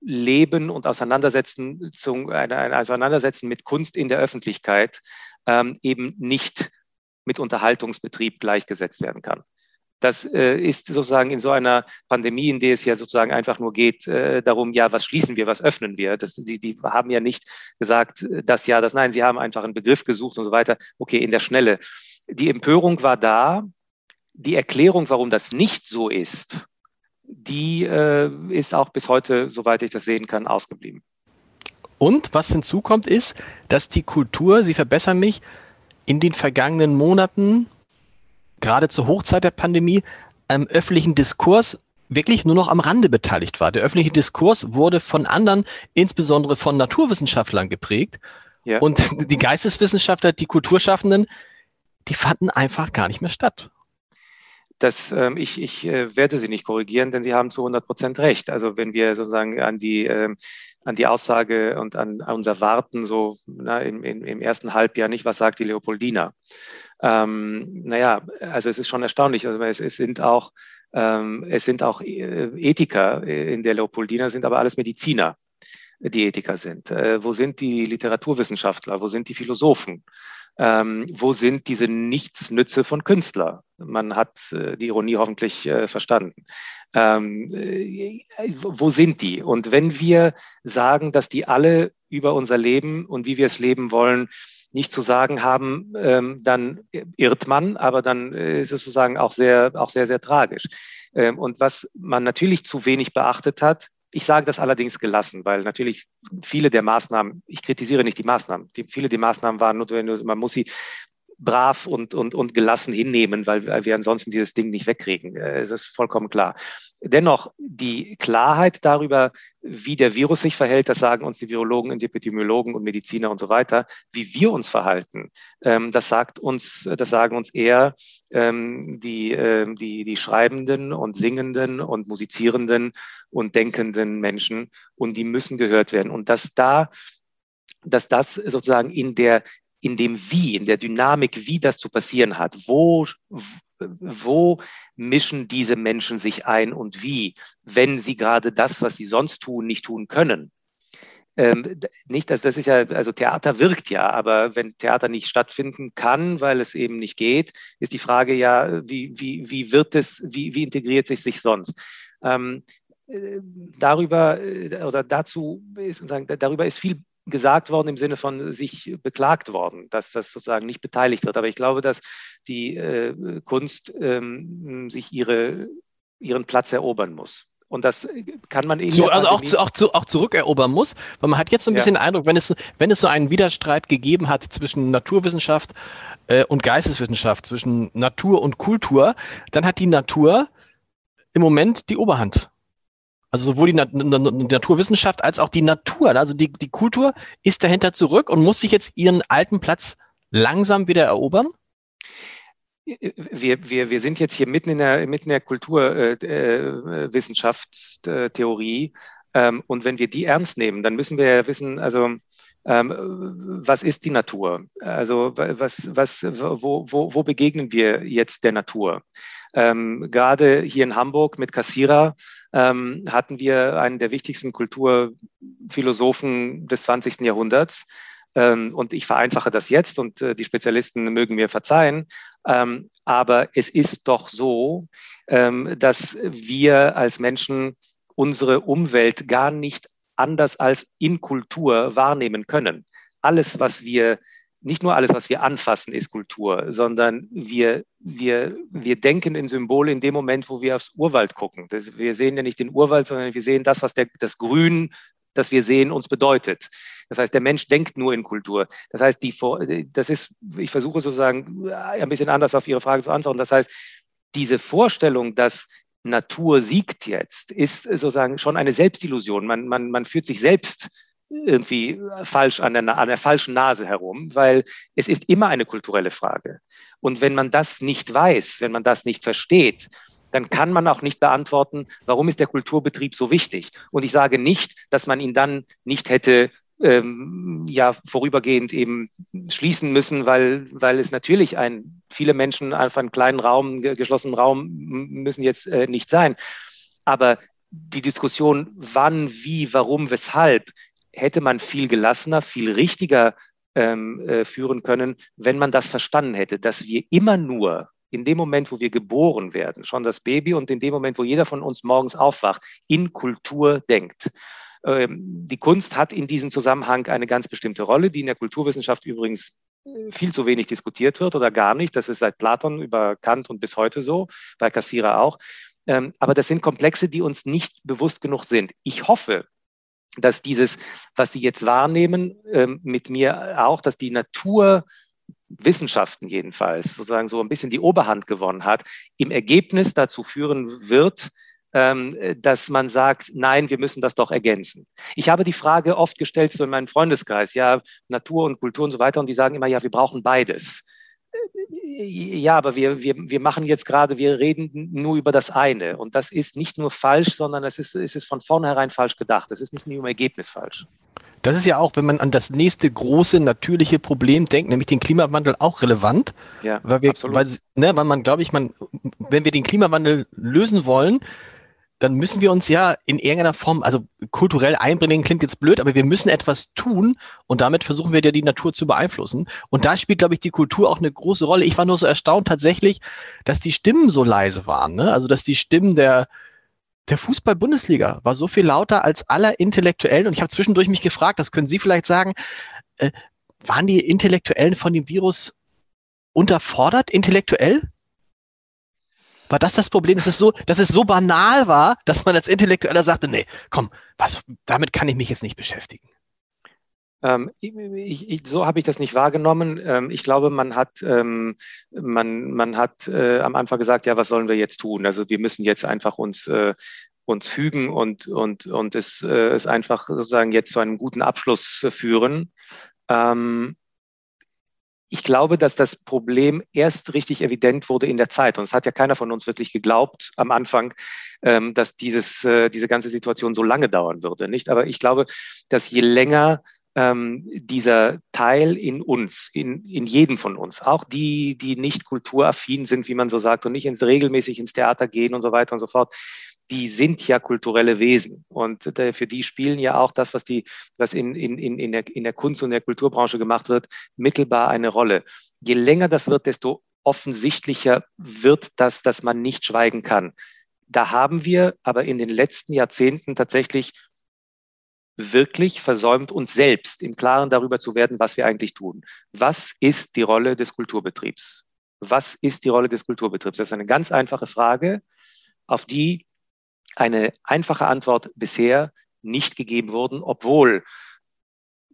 Leben und Auseinandersetzen, ein, ein Auseinandersetzen mit Kunst in der Öffentlichkeit ähm, eben nicht mit Unterhaltungsbetrieb gleichgesetzt werden kann. Das äh, ist sozusagen in so einer Pandemie, in der es ja sozusagen einfach nur geht äh, darum, ja, was schließen wir, was öffnen wir. Das, die, die haben ja nicht gesagt, äh, das ja, das nein, sie haben einfach einen Begriff gesucht und so weiter. Okay, in der Schnelle. Die Empörung war da. Die Erklärung, warum das nicht so ist, die äh, ist auch bis heute, soweit ich das sehen kann, ausgeblieben. Und was hinzukommt, ist, dass die Kultur, Sie verbessern mich, in den vergangenen Monaten, gerade zur Hochzeit der Pandemie, am öffentlichen Diskurs wirklich nur noch am Rande beteiligt war. Der öffentliche Diskurs wurde von anderen, insbesondere von Naturwissenschaftlern geprägt. Ja. Und die Geisteswissenschaftler, die Kulturschaffenden, die fanden einfach gar nicht mehr statt dass ähm, ich, ich äh, werde Sie nicht korrigieren, denn Sie haben zu 100 Prozent recht. Also wenn wir sozusagen an die, ähm, an die Aussage und an, an unser Warten so na, im, im, im ersten Halbjahr nicht, was sagt die Leopoldina? Ähm, naja, also es ist schon erstaunlich. Also es, es sind auch, ähm, es sind auch äh, Ethiker in der Leopoldina, sind aber alles Mediziner die Ethiker sind? Äh, wo sind die Literaturwissenschaftler? Wo sind die Philosophen? Ähm, wo sind diese Nichtsnütze von Künstler? Man hat äh, die Ironie hoffentlich äh, verstanden. Ähm, äh, wo sind die? Und wenn wir sagen, dass die alle über unser Leben und wie wir es leben wollen, nicht zu sagen haben, ähm, dann irrt man, aber dann ist es sozusagen auch sehr, auch sehr, sehr tragisch. Ähm, und was man natürlich zu wenig beachtet hat, ich sage das allerdings gelassen, weil natürlich viele der Maßnahmen, ich kritisiere nicht die Maßnahmen, die, viele der Maßnahmen waren notwendig, man muss sie brav und, und, und gelassen hinnehmen, weil wir ansonsten dieses Ding nicht wegkriegen. Äh, es ist vollkommen klar. Dennoch, die Klarheit darüber, wie der Virus sich verhält, das sagen uns die Virologen und die Epidemiologen und Mediziner und so weiter, wie wir uns verhalten, ähm, das sagt uns, das sagen uns eher ähm, die, ähm, die, die schreibenden und singenden und musizierenden und denkenden Menschen und die müssen gehört werden. Und dass da dass das sozusagen in der in dem Wie, in der Dynamik, wie das zu passieren hat. Wo, wo mischen diese Menschen sich ein und wie, wenn sie gerade das, was sie sonst tun, nicht tun können? Ähm, nicht, also das ist ja, also Theater wirkt ja, aber wenn Theater nicht stattfinden kann, weil es eben nicht geht, ist die Frage ja, wie, wie, wie wird es, wie, wie integriert sich sich sonst? Ähm, äh, darüber äh, oder dazu ist, darüber ist viel gesagt worden im Sinne von sich beklagt worden, dass das sozusagen nicht beteiligt wird. Aber ich glaube, dass die äh, Kunst ähm, sich ihre, ihren Platz erobern muss. Und das kann man eben. So, also auch, zu, auch, zu, auch zurückerobern muss, weil man hat jetzt so ein bisschen ja. den Eindruck, wenn es, wenn es so einen Widerstreit gegeben hat zwischen Naturwissenschaft äh, und Geisteswissenschaft, zwischen Natur und Kultur, dann hat die Natur im Moment die Oberhand. Also sowohl die, Nat Naturwissenschaft als auch die Natur, also die, die Kultur ist dahinter zurück und muss sich jetzt ihren alten Platz langsam wieder erobern? Wir, wir, wir sind jetzt hier mitten in der, mitten der Kulturwissenschaftstheorie. Äh, ähm, und wenn wir die ernst nehmen, dann müssen wir ja wissen, also ähm, was ist die Natur? Also was, was, wo, wo, wo begegnen wir jetzt der Natur? Ähm, gerade hier in Hamburg mit Kassierer ähm, hatten wir einen der wichtigsten Kulturphilosophen des 20. Jahrhunderts. Ähm, und ich vereinfache das jetzt und äh, die Spezialisten mögen mir verzeihen. Ähm, aber es ist doch so, ähm, dass wir als Menschen unsere Umwelt gar nicht anders als in Kultur wahrnehmen können. Alles, was wir nicht nur alles, was wir anfassen, ist Kultur, sondern wir, wir, wir denken in Symbole in dem Moment, wo wir aufs Urwald gucken. Das, wir sehen ja nicht den Urwald, sondern wir sehen das, was der, das Grün, das wir sehen, uns bedeutet. Das heißt, der Mensch denkt nur in Kultur. Das heißt, die, das ist, ich versuche sozusagen ein bisschen anders auf Ihre Frage zu antworten. Das heißt, diese Vorstellung, dass Natur siegt jetzt, ist sozusagen schon eine Selbstillusion. Man, man, man führt sich selbst irgendwie falsch an der, an der falschen Nase herum, weil es ist immer eine kulturelle Frage. Und wenn man das nicht weiß, wenn man das nicht versteht, dann kann man auch nicht beantworten, warum ist der Kulturbetrieb so wichtig. Und ich sage nicht, dass man ihn dann nicht hätte ähm, ja vorübergehend eben schließen müssen, weil, weil es natürlich ein, viele Menschen einfach einen kleinen Raum, geschlossenen Raum müssen jetzt äh, nicht sein. Aber die Diskussion, wann, wie, warum, weshalb, hätte man viel gelassener, viel richtiger ähm, äh, führen können, wenn man das verstanden hätte, dass wir immer nur in dem Moment, wo wir geboren werden, schon das Baby und in dem Moment, wo jeder von uns morgens aufwacht, in Kultur denkt. Ähm, die Kunst hat in diesem Zusammenhang eine ganz bestimmte Rolle, die in der Kulturwissenschaft übrigens äh, viel zu wenig diskutiert wird oder gar nicht. Das ist seit Platon über Kant und bis heute so, bei Cassira auch. Ähm, aber das sind Komplexe, die uns nicht bewusst genug sind. Ich hoffe, dass dieses, was Sie jetzt wahrnehmen, ähm, mit mir auch, dass die Naturwissenschaften jedenfalls sozusagen so ein bisschen die Oberhand gewonnen hat, im Ergebnis dazu führen wird, ähm, dass man sagt, nein, wir müssen das doch ergänzen. Ich habe die Frage oft gestellt so in meinem Freundeskreis, ja, Natur und Kultur und so weiter, und die sagen immer, ja, wir brauchen beides ja, aber wir, wir, wir machen jetzt gerade, wir reden nur über das eine. Und das ist nicht nur falsch, sondern es ist, es ist von vornherein falsch gedacht. Es ist nicht nur im Ergebnis falsch. Das ist ja auch, wenn man an das nächste große natürliche Problem denkt, nämlich den Klimawandel, auch relevant. Ja, weil wir, absolut. Weil, ne, weil man, glaube ich, man, wenn wir den Klimawandel lösen wollen, dann müssen wir uns ja in irgendeiner Form, also kulturell einbringen, klingt jetzt blöd, aber wir müssen etwas tun und damit versuchen wir ja die Natur zu beeinflussen. Und da spielt, glaube ich, die Kultur auch eine große Rolle. Ich war nur so erstaunt tatsächlich, dass die Stimmen so leise waren. Ne? Also, dass die Stimmen der, der Fußball-Bundesliga war so viel lauter als aller Intellektuellen. Und ich habe zwischendurch mich gefragt, das können Sie vielleicht sagen, äh, waren die Intellektuellen von dem Virus unterfordert intellektuell? War das das Problem, dass es so, dass es so banal war, dass man als Intellektueller sagte, nee, komm, was, damit kann ich mich jetzt nicht beschäftigen? Ähm, ich, ich, so habe ich das nicht wahrgenommen. Ähm, ich glaube, man hat, ähm, man, man hat äh, am Anfang gesagt, ja, was sollen wir jetzt tun? Also wir müssen jetzt einfach uns, äh, uns fügen und, und, und es, äh, es einfach sozusagen jetzt zu einem guten Abschluss führen. Ähm, ich glaube, dass das Problem erst richtig evident wurde in der Zeit. Und es hat ja keiner von uns wirklich geglaubt am Anfang, ähm, dass dieses, äh, diese ganze Situation so lange dauern würde. Nicht? Aber ich glaube, dass je länger ähm, dieser Teil in uns, in, in jedem von uns, auch die, die nicht kulturaffin sind, wie man so sagt, und nicht ins, regelmäßig ins Theater gehen und so weiter und so fort, die sind ja kulturelle Wesen. Und äh, für die spielen ja auch das, was, die, was in, in, in, der, in der Kunst- und der Kulturbranche gemacht wird, mittelbar eine Rolle. Je länger das wird, desto offensichtlicher wird das, dass man nicht schweigen kann. Da haben wir aber in den letzten Jahrzehnten tatsächlich wirklich versäumt, uns selbst im Klaren darüber zu werden, was wir eigentlich tun. Was ist die Rolle des Kulturbetriebs? Was ist die Rolle des Kulturbetriebs? Das ist eine ganz einfache Frage, auf die eine einfache Antwort bisher nicht gegeben wurden, obwohl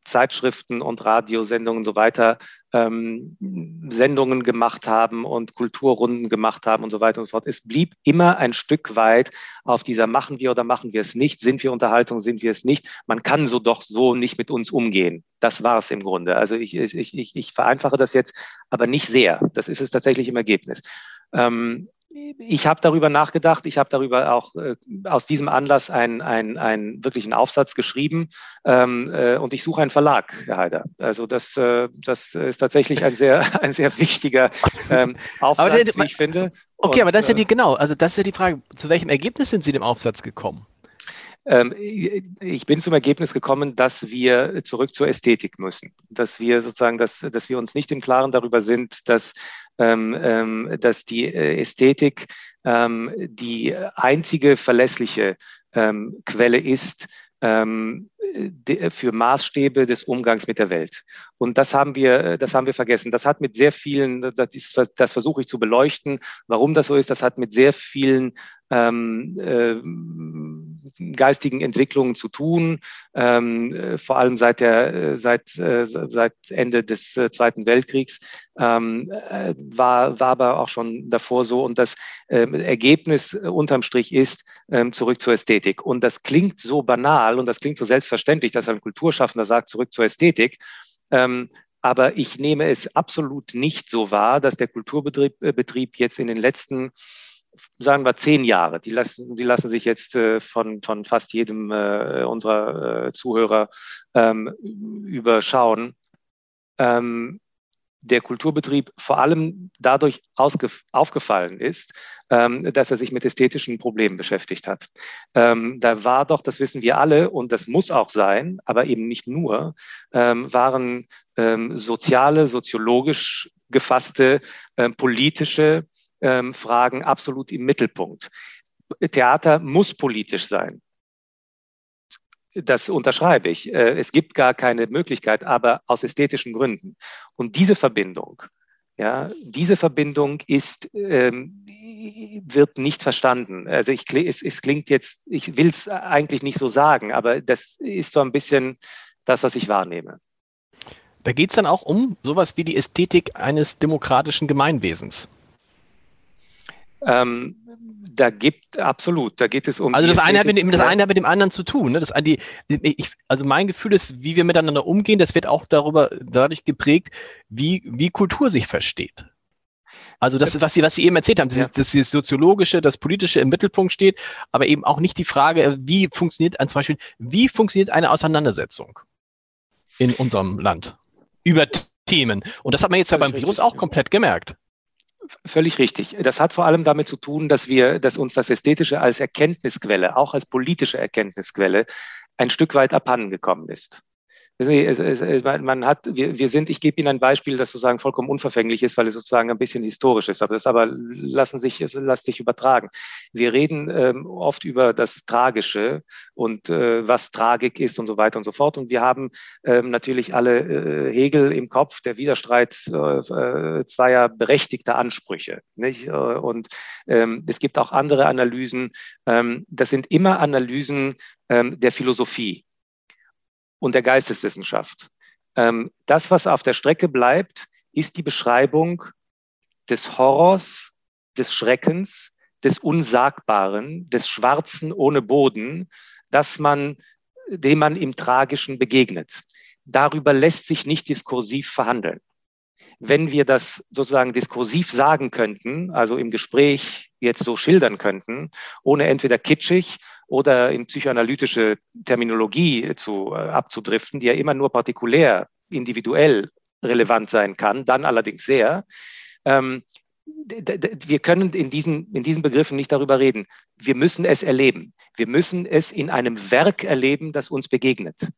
Zeitschriften und Radiosendungen und so weiter ähm, Sendungen gemacht haben und Kulturrunden gemacht haben und so weiter und so fort. Es blieb immer ein Stück weit auf dieser machen wir oder machen wir es nicht, sind wir Unterhaltung, sind wir es nicht. Man kann so doch so nicht mit uns umgehen. Das war es im Grunde. Also ich, ich, ich, ich vereinfache das jetzt, aber nicht sehr. Das ist es tatsächlich im Ergebnis. Ähm, ich habe darüber nachgedacht, ich habe darüber auch äh, aus diesem Anlass einen, einen wirklichen Aufsatz geschrieben ähm, äh, und ich suche einen Verlag, Herr Heider. Also das, äh, das ist tatsächlich ein sehr, ein sehr wichtiger ähm, Aufsatz, der, wie ich finde. Okay, und, aber das ist ja die, äh, genau, also das ist ja die Frage, zu welchem Ergebnis sind Sie dem Aufsatz gekommen? Ähm, ich bin zum Ergebnis gekommen, dass wir zurück zur Ästhetik müssen, dass wir sozusagen, dass, dass wir uns nicht im Klaren darüber sind, dass, ähm, ähm, dass die äh, Ästhetik die einzige verlässliche Quelle ist, für Maßstäbe des Umgangs mit der Welt. Und das haben wir, das haben wir vergessen. Das hat mit sehr vielen, das, ist, das versuche ich zu beleuchten, warum das so ist. Das hat mit sehr vielen ähm, äh, geistigen Entwicklungen zu tun, ähm, äh, vor allem seit, der, äh, seit, äh, seit Ende des äh, Zweiten Weltkriegs, ähm, äh, war, war aber auch schon davor so. Und das ähm, Ergebnis unterm Strich ist ähm, zurück zur Ästhetik. Und das klingt so banal und das klingt so selbstverständlich, dass ein Kulturschaffender sagt, zurück zur Ästhetik. Ähm, aber ich nehme es absolut nicht so wahr, dass der Kulturbetrieb Betrieb jetzt in den letzten sagen wir zehn Jahre. Die lassen, die lassen sich jetzt äh, von, von fast jedem äh, unserer äh, Zuhörer ähm, überschauen. Ähm, der Kulturbetrieb vor allem dadurch aufgefallen ist, ähm, dass er sich mit ästhetischen Problemen beschäftigt hat. Ähm, da war doch, das wissen wir alle, und das muss auch sein, aber eben nicht nur, ähm, waren ähm, soziale, soziologisch gefasste, politische ähm, Fragen absolut im Mittelpunkt. Theater muss politisch sein. Das unterschreibe ich. Äh, es gibt gar keine Möglichkeit, aber aus ästhetischen Gründen. Und diese Verbindung, ja, diese Verbindung ist, ähm, wird nicht verstanden. Also ich, es, es klingt jetzt, ich will es eigentlich nicht so sagen, aber das ist so ein bisschen das, was ich wahrnehme. Da geht es dann auch um sowas wie die Ästhetik eines demokratischen Gemeinwesens. Ähm, da gibt absolut, da geht es um. Also das eine, hat mit dem, das eine hat mit dem anderen zu tun. Ne? Das, die, ich, also mein Gefühl ist, wie wir miteinander umgehen, das wird auch darüber dadurch geprägt, wie, wie Kultur sich versteht. Also das ist, was Sie, was Sie eben erzählt haben, das, ja. das, das Soziologische, das Politische im Mittelpunkt steht, aber eben auch nicht die Frage, wie funktioniert zum Beispiel, wie funktioniert eine Auseinandersetzung in unserem Land über Themen. Und das hat man jetzt ja beim Virus auch komplett gemerkt. Völlig richtig. Das hat vor allem damit zu tun, dass wir, dass uns das Ästhetische als Erkenntnisquelle, auch als politische Erkenntnisquelle, ein Stück weit abhanden gekommen ist. Es, es, es, man hat, wir, wir sind, ich gebe Ihnen ein Beispiel, das sozusagen vollkommen unverfänglich ist, weil es sozusagen ein bisschen historisch ist, aber das aber lassen sich, lässt sich übertragen. Wir reden ähm, oft über das Tragische und äh, was Tragik ist und so weiter und so fort. Und wir haben ähm, natürlich alle äh, Hegel im Kopf, der Widerstreit äh, äh zweier berechtigter Ansprüche. Nicht? Äh, und ähm, es gibt auch andere Analysen. Ähm, das sind immer Analysen ähm, der Philosophie und der Geisteswissenschaft. Ähm, das, was auf der Strecke bleibt, ist die Beschreibung des Horrors, des Schreckens, des Unsagbaren, des Schwarzen ohne Boden, dass man, dem man im Tragischen begegnet. Darüber lässt sich nicht diskursiv verhandeln. Wenn wir das sozusagen diskursiv sagen könnten, also im Gespräch jetzt so schildern könnten, ohne entweder kitschig oder in psychoanalytische Terminologie zu, äh, abzudriften, die ja immer nur partikulär, individuell relevant sein kann, dann allerdings sehr, ähm, wir können in diesen, in diesen Begriffen nicht darüber reden. Wir müssen es erleben. Wir müssen es in einem Werk erleben, das uns begegnet.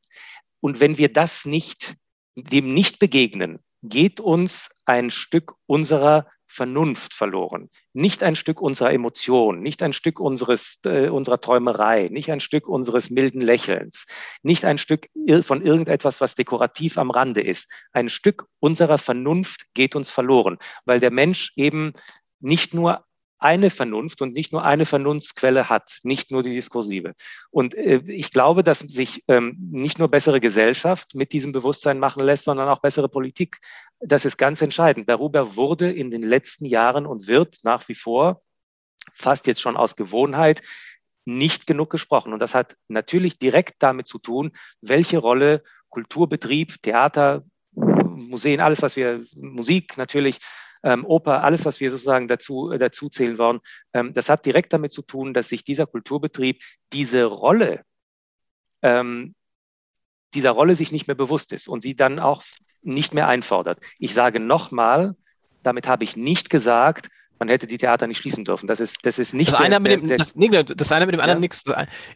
Und wenn wir das nicht, dem nicht begegnen, geht uns ein Stück unserer Vernunft verloren. Nicht ein Stück unserer Emotion, nicht ein Stück unseres, äh, unserer Träumerei, nicht ein Stück unseres milden Lächelns, nicht ein Stück von irgendetwas, was dekorativ am Rande ist. Ein Stück unserer Vernunft geht uns verloren, weil der Mensch eben nicht nur eine Vernunft und nicht nur eine Vernunftsquelle hat, nicht nur die diskursive. Und äh, ich glaube, dass sich ähm, nicht nur bessere Gesellschaft mit diesem Bewusstsein machen lässt, sondern auch bessere Politik. Das ist ganz entscheidend. Darüber wurde in den letzten Jahren und wird nach wie vor fast jetzt schon aus Gewohnheit nicht genug gesprochen. Und das hat natürlich direkt damit zu tun, welche Rolle Kulturbetrieb, Theater, Museen, alles, was wir, Musik natürlich, ähm, Oper, alles, was wir sozusagen dazu, äh, dazu zählen wollen, ähm, das hat direkt damit zu tun, dass sich dieser Kulturbetrieb diese Rolle, ähm, dieser Rolle sich nicht mehr bewusst ist und sie dann auch nicht mehr einfordert. Ich sage nochmal, damit habe ich nicht gesagt, man hätte die Theater nicht schließen dürfen. Das ist, das ist nicht. Das, der, eine, mit dem, der, das, nee, das eine mit dem anderen ja. nichts.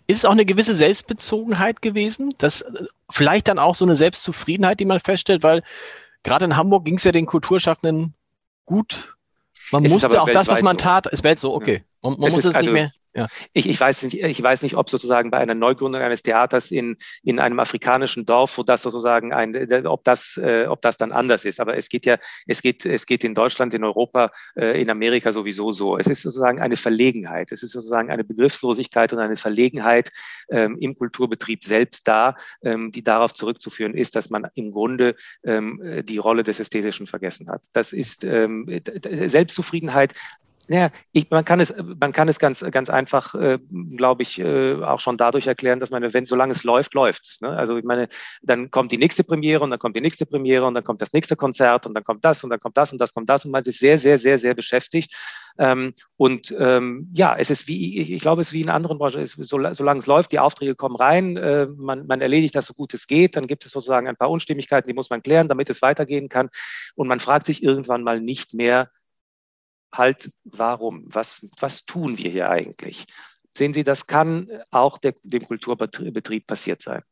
Ist es auch eine gewisse Selbstbezogenheit gewesen? Das äh, vielleicht dann auch so eine Selbstzufriedenheit, die man feststellt, weil gerade in Hamburg ging es ja den Kulturschaffenden gut. Man es musste auch das, was man tat, es wäre so, okay. Man, man muss es, es also, nicht mehr. Ja. Ich, ich, weiß nicht, ich weiß nicht, ob sozusagen bei einer Neugründung eines Theaters in, in einem afrikanischen Dorf, wo das sozusagen ein, ob das, äh, ob das dann anders ist. Aber es geht ja, es geht, es geht in Deutschland, in Europa, äh, in Amerika sowieso so. Es ist sozusagen eine Verlegenheit. Es ist sozusagen eine Begriffslosigkeit und eine Verlegenheit ähm, im Kulturbetrieb selbst da, ähm, die darauf zurückzuführen ist, dass man im Grunde ähm, die Rolle des Ästhetischen vergessen hat. Das ist ähm, Selbstzufriedenheit ja, ich, man kann es, man kann es ganz, ganz einfach, äh, glaube ich, äh, auch schon dadurch erklären, dass man, wenn solange es läuft, läuft's. Ne? Also ich meine, dann kommt die nächste Premiere und dann kommt die nächste Premiere und dann kommt das nächste Konzert und dann kommt das und dann kommt das und das kommt das und man ist sehr, sehr, sehr, sehr beschäftigt. Ähm, und ähm, ja, es ist wie, ich, ich glaube, es ist wie in anderen Branchen, es, so, solange es läuft, die Aufträge kommen rein, äh, man, man erledigt das so gut es geht, dann gibt es sozusagen ein paar Unstimmigkeiten, die muss man klären, damit es weitergehen kann. Und man fragt sich irgendwann mal nicht mehr, halt, warum? Was, was tun wir hier eigentlich? Sehen Sie, das kann auch der, dem Kulturbetrieb passiert sein.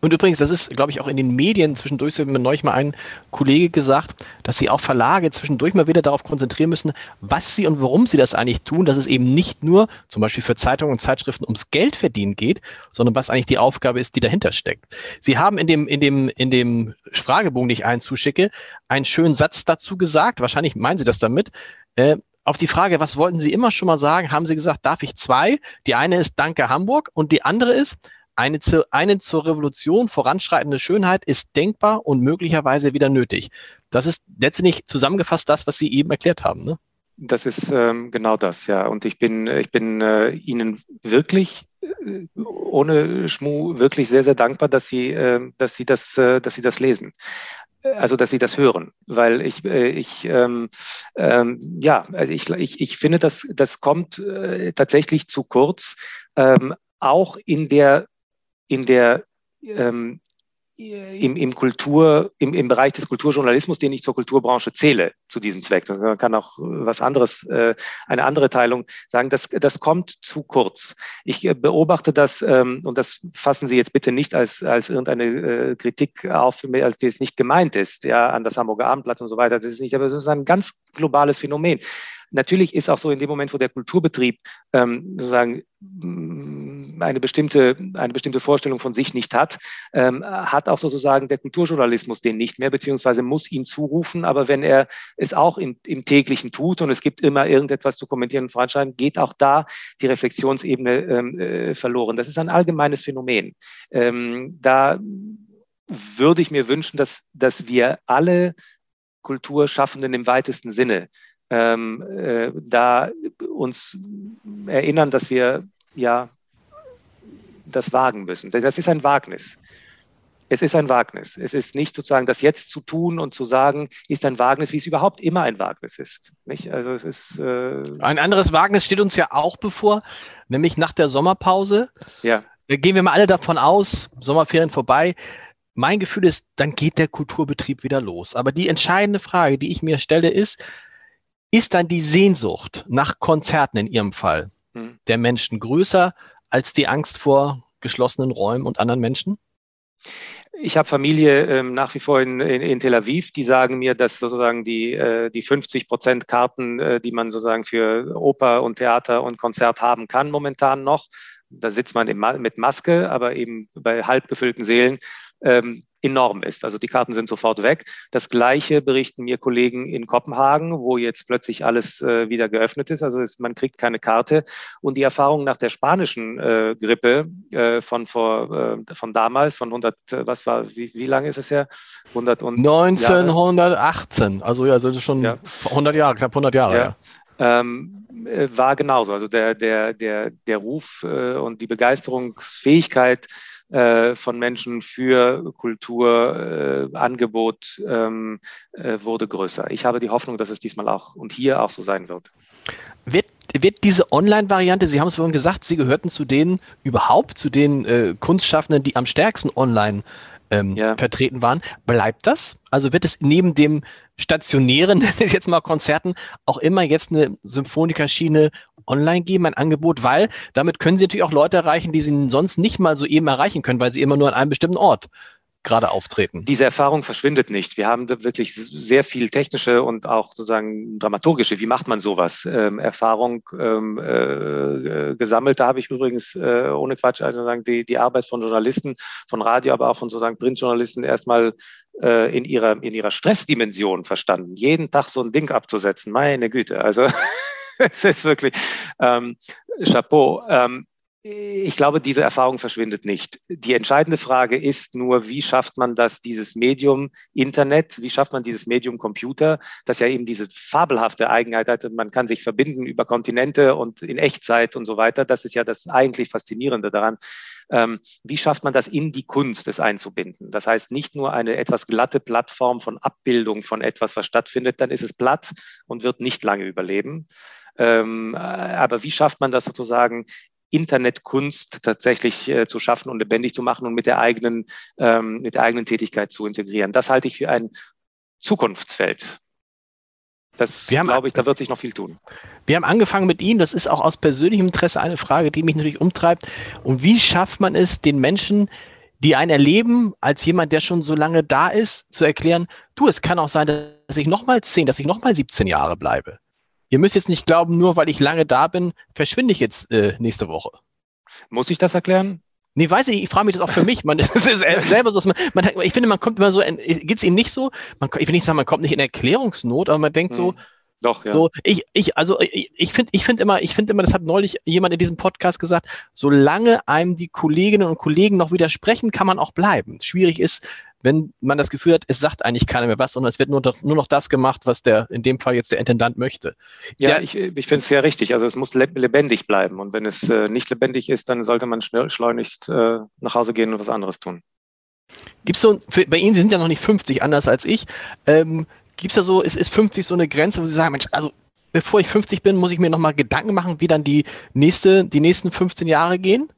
Und übrigens, das ist, glaube ich, auch in den Medien zwischendurch, so mir neulich mal ein Kollege gesagt, dass sie auch Verlage zwischendurch mal wieder darauf konzentrieren müssen, was sie und warum sie das eigentlich tun, dass es eben nicht nur zum Beispiel für Zeitungen und Zeitschriften ums Geld verdienen geht, sondern was eigentlich die Aufgabe ist, die dahinter steckt. Sie haben in dem, in dem, in dem Fragebogen, den ich einen zuschicke, einen schönen Satz dazu gesagt. Wahrscheinlich meinen Sie das damit. Äh, auf die Frage, was wollten Sie immer schon mal sagen, haben Sie gesagt, darf ich zwei? Die eine ist Danke Hamburg und die andere ist, eine, zu, eine zur Revolution voranschreitende Schönheit ist denkbar und möglicherweise wieder nötig. Das ist letztendlich zusammengefasst das, was Sie eben erklärt haben. Ne? Das ist ähm, genau das, ja. Und ich bin, ich bin äh, Ihnen wirklich äh, ohne Schmu wirklich sehr, sehr dankbar, dass Sie, äh, dass Sie das, äh, dass Sie das lesen also dass sie das hören, weil ich, äh, ich ähm, ähm, ja, also ich, ich, ich finde, dass das kommt äh, tatsächlich zu kurz, ähm, auch in der in der ähm, im, im Kultur, im, im Bereich des Kulturjournalismus, den ich zur Kulturbranche zähle, zu diesem Zweck. Das kann auch was anderes, äh, eine andere Teilung sagen. Das, das kommt zu kurz. Ich äh, beobachte das, ähm, und das fassen Sie jetzt bitte nicht als, als irgendeine äh, Kritik auf, als die es nicht gemeint ist, ja, an das Hamburger Abendblatt und so weiter. Das ist nicht, aber es ist ein ganz globales Phänomen. Natürlich ist auch so in dem Moment, wo der Kulturbetrieb ähm, sozusagen eine bestimmte, eine bestimmte Vorstellung von sich nicht hat, ähm, hat auch sozusagen der Kulturjournalismus den nicht mehr, beziehungsweise muss ihn zurufen. Aber wenn er es auch im, im täglichen tut und es gibt immer irgendetwas zu kommentieren und voranschreiten, geht auch da die Reflexionsebene ähm, äh, verloren. Das ist ein allgemeines Phänomen. Ähm, da würde ich mir wünschen, dass, dass wir alle Kulturschaffenden im weitesten Sinne ähm, äh, da uns erinnern, dass wir ja das wagen müssen. Denn das ist ein Wagnis. Es ist ein Wagnis. Es ist nicht sozusagen das jetzt zu tun und zu sagen, ist ein Wagnis, wie es überhaupt immer ein Wagnis ist. Nicht? Also es ist äh ein anderes Wagnis steht uns ja auch bevor, nämlich nach der Sommerpause. Ja. Da gehen wir mal alle davon aus, Sommerferien vorbei. Mein Gefühl ist, dann geht der Kulturbetrieb wieder los. Aber die entscheidende Frage, die ich mir stelle, ist, ist dann die Sehnsucht nach Konzerten in Ihrem Fall hm. der Menschen größer als die Angst vor geschlossenen Räumen und anderen Menschen? Ich habe Familie ähm, nach wie vor in, in, in, Tel Aviv, die sagen mir, dass sozusagen die, äh, die 50 Prozent Karten, äh, die man sozusagen für Oper und Theater und Konzert haben kann, momentan noch, da sitzt man im, mit Maske, aber eben bei halb gefüllten Seelen, ähm, enorm ist. Also die Karten sind sofort weg. Das Gleiche berichten mir Kollegen in Kopenhagen, wo jetzt plötzlich alles äh, wieder geöffnet ist. Also es, man kriegt keine Karte. Und die Erfahrung nach der spanischen äh, Grippe äh, von vor äh, von damals, von 100, äh, was war, wie, wie lange ist es her? 100 und 1918. Jahre. Also ja, also schon ja. 100 Jahre, knapp 100 Jahre. Ja. ja. Ähm, äh, war genauso. Also der, der, der, der Ruf und die Begeisterungsfähigkeit äh, von Menschen für Kulturangebot äh, ähm, äh, wurde größer. Ich habe die Hoffnung, dass es diesmal auch und hier auch so sein wird. Wird, wird diese Online-Variante, Sie haben es vorhin gesagt, Sie gehörten zu denen, überhaupt zu den äh, Kunstschaffenden, die am stärksten online ähm, ja. vertreten waren. Bleibt das? Also wird es neben dem stationären, nenne ich jetzt mal Konzerten, auch immer jetzt eine Symphonikerschiene online geben, ein Angebot, weil damit können Sie natürlich auch Leute erreichen, die Sie sonst nicht mal so eben erreichen können, weil Sie immer nur an einem bestimmten Ort gerade auftreten. Diese Erfahrung verschwindet nicht. Wir haben wirklich sehr viel technische und auch sozusagen dramaturgische, wie macht man sowas, ähm, Erfahrung ähm, äh, gesammelt. Da habe ich übrigens äh, ohne Quatsch also sagen, die, die Arbeit von Journalisten, von Radio, aber auch von sozusagen Printjournalisten erstmal äh, in, ihrer, in ihrer Stressdimension verstanden. Jeden Tag so ein Ding abzusetzen, meine Güte. Also es ist wirklich ähm, Chapeau. Ähm, ich glaube, diese Erfahrung verschwindet nicht. Die entscheidende Frage ist nur, wie schafft man das, dieses Medium Internet, wie schafft man dieses Medium Computer, das ja eben diese fabelhafte Eigenheit hat, man kann sich verbinden über Kontinente und in Echtzeit und so weiter. Das ist ja das eigentlich Faszinierende daran. Ähm, wie schafft man das in die Kunst, es einzubinden? Das heißt, nicht nur eine etwas glatte Plattform von Abbildung von etwas, was stattfindet, dann ist es platt und wird nicht lange überleben. Ähm, aber wie schafft man das sozusagen Internetkunst tatsächlich äh, zu schaffen und lebendig zu machen und mit der eigenen, ähm, mit der eigenen Tätigkeit zu integrieren. Das halte ich für ein Zukunftsfeld. Das haben, glaube ich, da wird sich noch viel tun. Wir haben angefangen mit Ihnen. Das ist auch aus persönlichem Interesse eine Frage, die mich natürlich umtreibt. Und wie schafft man es, den Menschen, die einen erleben, als jemand, der schon so lange da ist, zu erklären, du, es kann auch sein, dass ich nochmal zehn, dass ich nochmal 17 Jahre bleibe. Ihr müsst jetzt nicht glauben, nur weil ich lange da bin, verschwinde ich jetzt äh, nächste Woche. Muss ich das erklären? Nee, weiß ich, ich frage mich das auch für mich. Man, ist selber so, man, man, ich finde, man kommt immer so, geht es Ihnen nicht so? Man, ich will nicht sagen, man kommt nicht in Erklärungsnot, aber man denkt hm. so, doch, ja. So, ich, ich, also ich, ich finde ich finde immer, ich finde immer, das hat neulich jemand in diesem Podcast gesagt, solange einem die Kolleginnen und Kollegen noch widersprechen, kann man auch bleiben. Schwierig ist, wenn man das Gefühl hat, es sagt eigentlich keiner mehr was, sondern es wird nur, nur noch das gemacht, was der, in dem Fall jetzt der Intendant möchte. Ja, der, ich, ich finde es sehr richtig. Also es muss lebendig bleiben. Und wenn es äh, nicht lebendig ist, dann sollte man schnell, schleunigst äh, nach Hause gehen und was anderes tun. Gibt es so, für, bei Ihnen, Sie sind ja noch nicht 50, anders als ich, ähm, gibt es da so, ist, ist 50 so eine Grenze, wo Sie sagen, Mensch, also bevor ich 50 bin, muss ich mir nochmal Gedanken machen, wie dann die, nächste, die nächsten 15 Jahre gehen?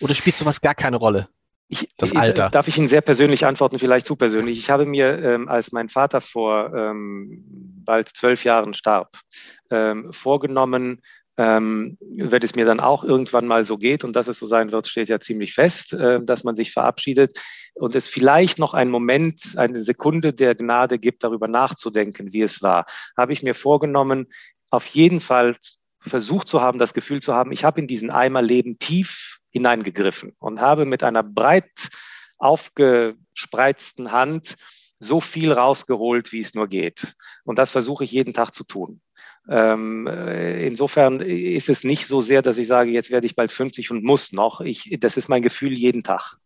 Oder spielt sowas gar keine Rolle? Ich, das Alter. Darf ich Ihnen sehr persönlich antworten, vielleicht zu persönlich. Ich habe mir, ähm, als mein Vater vor ähm, bald zwölf Jahren starb, ähm, vorgenommen, ähm, wenn es mir dann auch irgendwann mal so geht und dass es so sein wird, steht ja ziemlich fest, äh, dass man sich verabschiedet und es vielleicht noch einen Moment, eine Sekunde der Gnade gibt, darüber nachzudenken, wie es war, habe ich mir vorgenommen, auf jeden Fall versucht zu haben, das Gefühl zu haben, ich habe in diesen Eimer Leben tief hineingegriffen und habe mit einer breit aufgespreizten Hand so viel rausgeholt, wie es nur geht. Und das versuche ich jeden Tag zu tun. Ähm, äh, insofern ist es nicht so sehr, dass ich sage, jetzt werde ich bald 50 und muss noch. Ich, das ist mein Gefühl jeden Tag.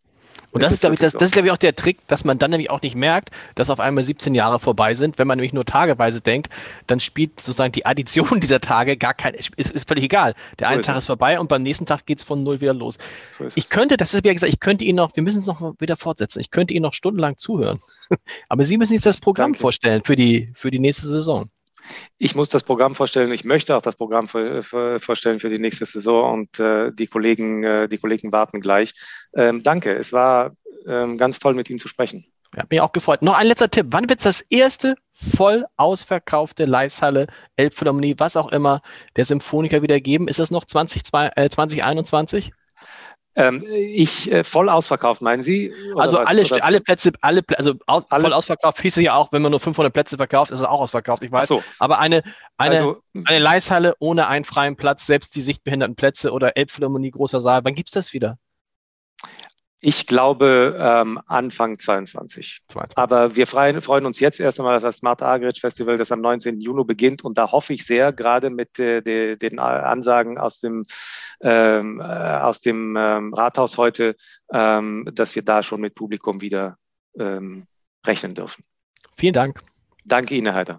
Und das, das ist, glaube ich, das, das ist, glaube ich, auch der Trick, dass man dann nämlich auch nicht merkt, dass auf einmal 17 Jahre vorbei sind. Wenn man nämlich nur tageweise denkt, dann spielt sozusagen die Addition dieser Tage gar kein, ist, ist völlig egal. Der eine so Tag ist vorbei und beim nächsten Tag geht es von null wieder los. So ich könnte, das ist ja gesagt, ich könnte Ihnen noch, wir müssen es noch wieder fortsetzen, ich könnte Ihnen noch stundenlang zuhören. Aber Sie müssen jetzt das Programm Danke. vorstellen für die, für die nächste Saison. Ich muss das Programm vorstellen. Ich möchte auch das Programm für, für, vorstellen für die nächste Saison und äh, die Kollegen, äh, die Kollegen warten gleich. Ähm, danke. Es war ähm, ganz toll, mit Ihnen zu sprechen. Ja, bin auch gefreut. Noch ein letzter Tipp. Wann wird es das erste voll ausverkaufte Leishalle, Elbphilharmonie, was auch immer, der Symphoniker wieder geben? Ist das noch 20, äh, 2021? Ähm, ich äh, voll ausverkauft, meinen Sie? also was? alle, alle Plätze, alle, also aus, alle? voll ausverkauft hieß ja auch, wenn man nur 500 Plätze verkauft, ist es auch ausverkauft, ich weiß. So. Aber eine, eine, also, eine Leishalle ohne einen freien Platz, selbst die sichtbehinderten Plätze oder Elbphilharmonie, großer Saal, wann gibt es das wieder? Ich glaube ähm, Anfang 22. 22. Aber wir freuen, freuen, uns jetzt erst einmal auf das Smart Agrit Festival, das am 19. Juni beginnt. Und da hoffe ich sehr, gerade mit äh, de, den Ansagen aus dem, ähm, äh, aus dem ähm, Rathaus heute, ähm, dass wir da schon mit Publikum wieder ähm, rechnen dürfen. Vielen Dank. Danke Ihnen, Herr Heider.